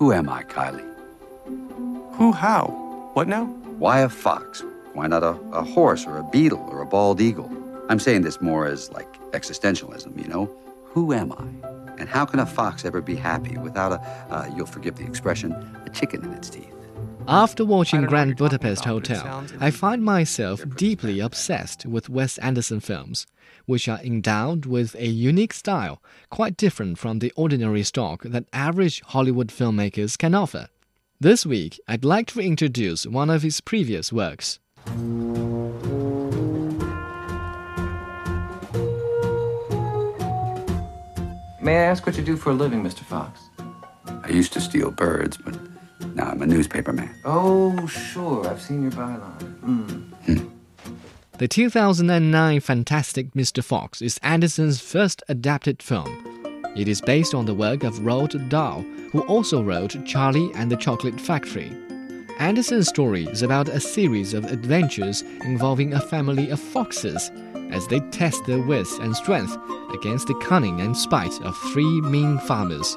Who am I, Kylie? Who, how? What now? Why a fox? Why not a, a horse or a beetle or a bald eagle? I'm saying this more as like existentialism, you know? Who am I? And how can a fox ever be happy without a, uh, you'll forgive the expression, a chicken in its teeth? After watching Grand Budapest Hotel, I find myself deeply obsessed with Wes Anderson films, which are endowed with a unique style quite different from the ordinary stock that average Hollywood filmmakers can offer. This week, I'd like to introduce one of his previous works. May I ask what you do for a living, Mr. Fox? I used to steal birds, but now I'm a newspaper man. Oh, sure. I've seen your byline. Mm. The 2009 Fantastic Mr. Fox is Anderson's first adapted film. It is based on the work of Roald Dahl, who also wrote Charlie and the Chocolate Factory. Anderson's story is about a series of adventures involving a family of foxes as they test their wits and strength against the cunning and spite of three mean farmers.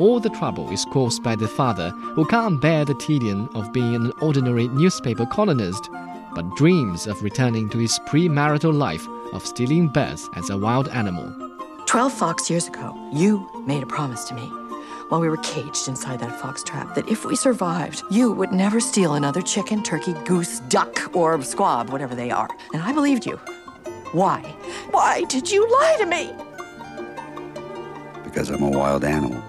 All the trouble is caused by the father who can't bear the tedium of being an ordinary newspaper columnist, but dreams of returning to his premarital life of stealing birds as a wild animal. Twelve fox years ago, you made a promise to me while we were caged inside that fox trap that if we survived, you would never steal another chicken, turkey, goose, duck, or squab, whatever they are. And I believed you. Why? Why did you lie to me? Because I'm a wild animal.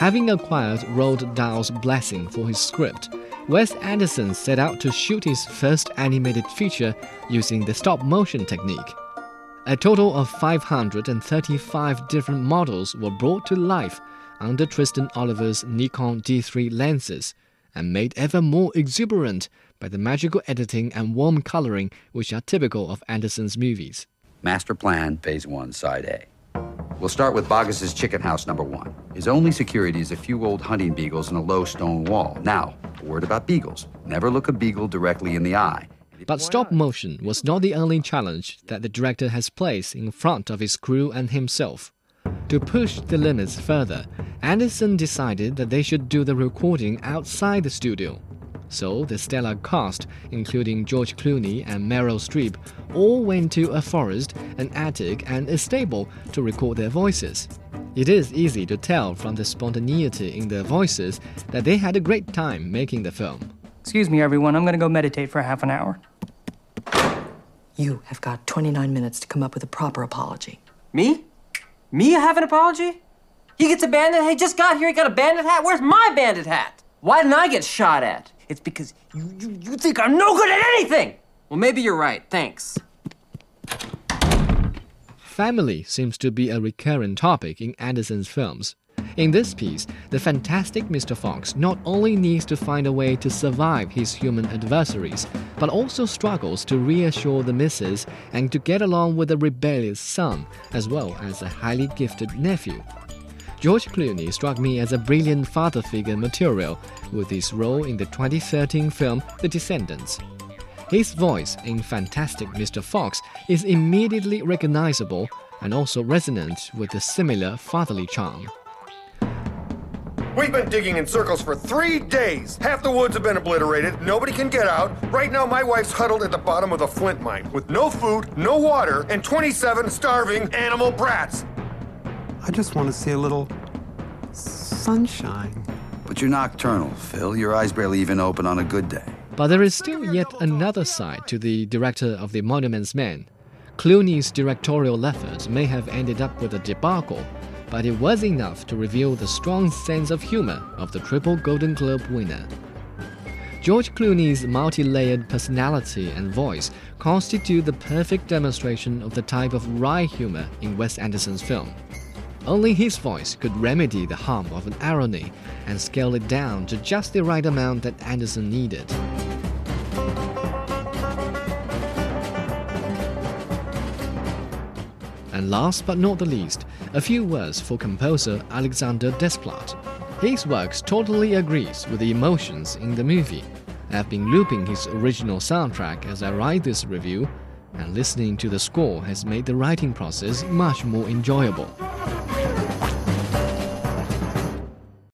Having acquired Roald Dahl's blessing for his script, Wes Anderson set out to shoot his first animated feature using the stop motion technique. A total of 535 different models were brought to life under Tristan Oliver's Nikon D3 lenses and made ever more exuberant by the magical editing and warm coloring which are typical of Anderson's movies. Master Plan, Phase 1, Side A. We'll start with Boggis's chicken house number one. His only security is a few old hunting beagles and a low stone wall. Now, a word about beagles. Never look a beagle directly in the eye. But stop motion was not the only challenge that the director has placed in front of his crew and himself. To push the limits further, Anderson decided that they should do the recording outside the studio. So the stellar cast, including George Clooney and Meryl Streep, all went to a forest, an attic, and a stable to record their voices. It is easy to tell from the spontaneity in their voices that they had a great time making the film. Excuse me, everyone, I'm gonna go meditate for half an hour. You have got 29 minutes to come up with a proper apology. Me? Me have an apology? He gets a bandit hat? He just got here, he got a bandit hat? Where's my bandit hat? Why didn't I get shot at? It's because you, you, you think I'm no good at anything! Well, maybe you're right. Thanks. Family seems to be a recurrent topic in Anderson's films. In this piece, the fantastic Mr. Fox not only needs to find a way to survive his human adversaries, but also struggles to reassure the missus and to get along with a rebellious son, as well as a highly gifted nephew. George Clooney struck me as a brilliant father figure material with his role in the 2013 film The Descendants. His voice in Fantastic Mr. Fox is immediately recognizable and also resonant with a similar fatherly charm. We've been digging in circles for three days. Half the woods have been obliterated. Nobody can get out. Right now, my wife's huddled at the bottom of a flint mine with no food, no water, and 27 starving animal brats. I just want to see a little sunshine. But you're nocturnal, Phil. Your eyes barely even open on a good day. But there is still yet another side to the director of The Monuments Men. Clooney's directorial efforts may have ended up with a debacle, but it was enough to reveal the strong sense of humor of the triple Golden Globe winner. George Clooney's multi layered personality and voice constitute the perfect demonstration of the type of wry humor in Wes Anderson's film. Only his voice could remedy the harm of an irony and scale it down to just the right amount that Anderson needed. And last but not the least, a few words for composer Alexander Desplat. His works totally agrees with the emotions in the movie. I've been looping his original soundtrack as I write this review, and listening to the score has made the writing process much more enjoyable.